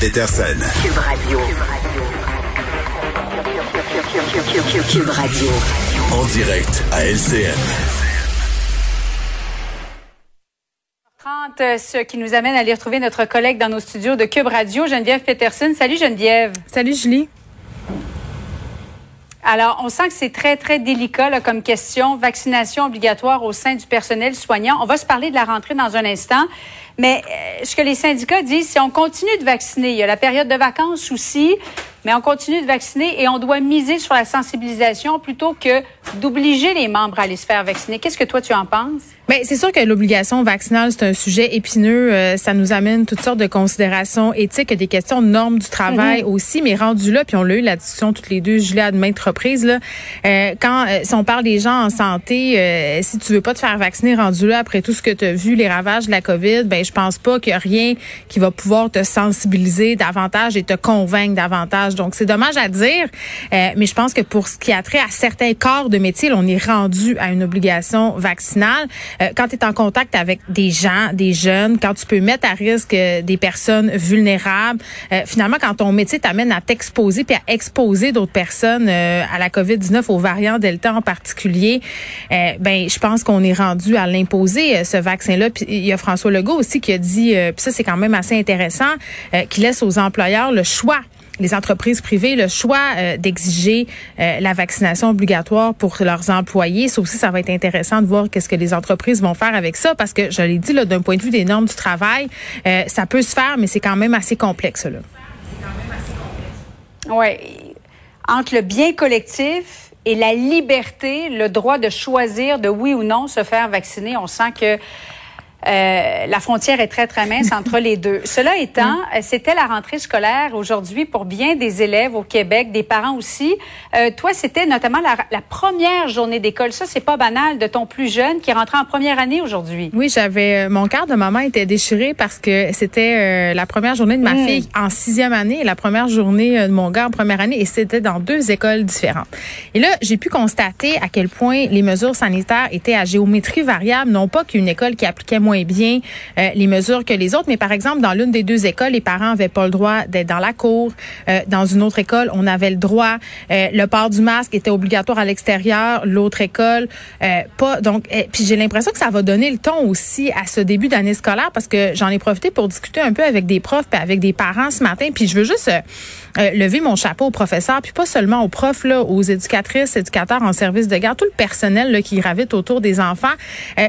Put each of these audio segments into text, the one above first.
Peterson. Cube Radio. Cube Radio. En direct à LCN. 30, ce qui nous amène à aller retrouver notre collègue dans nos studios de Cube Radio, Geneviève Peterson. Salut Geneviève. Salut Julie. Alors, on sent que c'est très, très délicat là, comme question. Vaccination obligatoire au sein du personnel soignant. On va se parler de la rentrée dans un instant. Mais euh, ce que les syndicats disent, c'est on continue de vacciner. Il y a la période de vacances aussi, mais on continue de vacciner et on doit miser sur la sensibilisation plutôt que d'obliger les membres à aller se faire vacciner. Qu'est-ce que toi, tu en penses? Bien, c'est sûr que l'obligation vaccinale, c'est un sujet épineux. Euh, ça nous amène toutes sortes de considérations éthiques, des questions de normes du travail Mhm. aussi. Mais rendu là, puis on l'a eu la discussion toutes les deux, Julie, à de maintes reprises, là, euh, quand euh, si on parle des gens en santé, euh, si tu veux pas te faire vacciner rendu là, après tout ce que tu as vu, les ravages de la COVID, ben je pense pas qu'il y a rien qui va pouvoir te sensibiliser davantage et te convaincre davantage. Donc, c'est dommage à dire, euh, mais je pense que pour ce qui a trait à certains corps de métier, on est rendu à une obligation vaccinale. Euh, quand tu es en contact avec des gens, des jeunes, quand tu peux mettre à risque euh, des personnes vulnérables, euh, finalement, quand ton métier t'amène à t'exposer puis à exposer d'autres personnes euh, à la COVID-19, aux variants Delta en particulier, ben je pense qu'on est rendu à l'imposer, ce vaccin-là. Puis il y a François Legault aussi qui a dit, puis ça c'est quand même assez intéressant, qui laisse aux employeurs le choix les entreprises privées le choix euh, d'exiger euh, la vaccination obligatoire pour leurs employés. Ça aussi, ça va être intéressant de voir qu'est-ce que les entreprises vont faire avec ça, parce que je l'ai dit d'un point de vue des normes du travail, euh, ça peut se faire, mais c'est quand même assez complexe là. Oui. Entre le bien collectif et la liberté, le droit de choisir de oui ou non se faire vacciner, on sent que euh, la frontière est très, très mince entre les deux. Cela étant, euh, c'était la rentrée scolaire aujourd'hui pour bien des élèves au Québec, des parents aussi. Euh, toi, c'était notamment la, la première journée d'école. Ça, c'est pas banal de ton plus jeune qui rentrait en première année aujourd'hui. Oui, j'avais mon cœur de maman était déchiré parce que c'était euh, la première journée de ma Mm. fille en sixième année et la première journée de mon gars en première année et c'était dans deux écoles différentes. Et là, j'ai pu constater à quel point les mesures sanitaires étaient à géométrie variable, non pas qu'une école qui appliquait moins bien euh, les mesures que les autres, mais par exemple dans l'une des deux écoles, les parents avaient pas le droit d'être dans la cour. Euh, dans une autre école, on avait le droit. Euh, le port du masque était obligatoire à l'extérieur. L'autre école, pas. Donc, euh, puis j'ai l'impression que ça va donner le ton aussi à ce début d'année scolaire parce que j'en ai profité pour discuter un peu avec des profs puis avec des parents ce matin. Puis je veux juste lever mon chapeau aux professeurs, puis pas seulement aux profs, là, aux éducatrices, éducateurs en service de garde, tout le personnel là, qui gravite autour des enfants,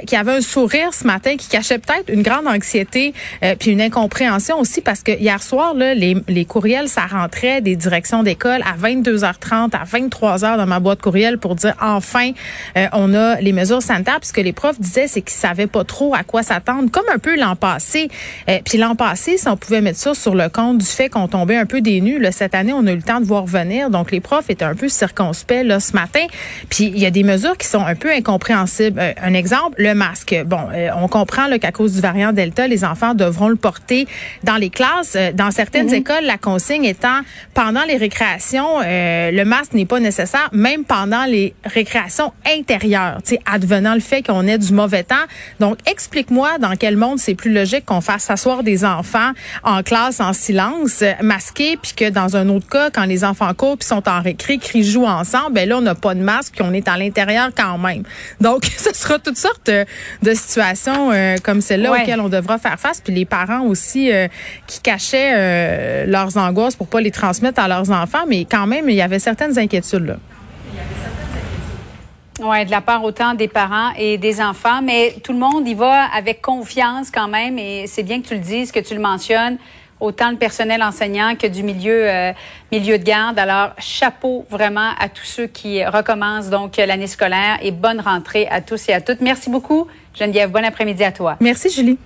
qui avait un sourire ce matin, qui cachait peut-être une grande anxiété, euh, puis une incompréhension aussi, parce que hier soir, là, les, les courriels, ça rentrait des directions d'école à 22h30, à 23h dans ma boîte courriel pour dire enfin, euh, on a les mesures sanitaires. Puis ce que les profs disaient, c'est qu'ils savaient pas trop à quoi s'attendre, comme un peu l'an passé. Euh, puis l'an passé, si on pouvait mettre ça sur le compte du fait qu'on tombait un peu des nues, là, cette année, on a eu le temps de voir venir. Donc les profs étaient un peu circonspects là ce matin. Puis il y a des mesures qui sont un peu incompréhensibles. Euh, un exemple, le masque. Bon, euh, on comprend là, qu'à cause du variant Delta, les enfants devront le porter dans les classes. Euh, Dans certaines écoles, la consigne étant pendant les récréations, euh, le masque n'est pas nécessaire, même pendant les récréations intérieures, advenant le fait qu'on ait du mauvais temps. Donc, explique-moi dans quel monde c'est plus logique qu'on fasse s'asseoir des enfants en classe en silence, euh, masqués, puis que dans un autre cas, quand les enfants courent puis sont en récré, crient, jouent ensemble, ben là, on n'a pas de masque puis on est à l'intérieur quand même. Donc, ce sera toutes sortes de situations euh, comme celle-là Ouais. auxquelles on devra faire face. Puis les parents aussi euh, qui cachaient euh, leurs angoisses pour pas les transmettre à leurs enfants, mais quand même, il y avait certaines inquiétudes là. Oui, de la part autant des parents et des enfants, mais tout le monde y va avec confiance quand même, et c'est bien que tu le dises, que tu le mentionnes, autant le personnel enseignant que du milieu euh, milieu de garde. Alors, chapeau vraiment à tous ceux qui recommencent donc l'année scolaire et bonne rentrée à tous et à toutes. Merci beaucoup, Geneviève. Bon après-midi à toi. Merci, Julie.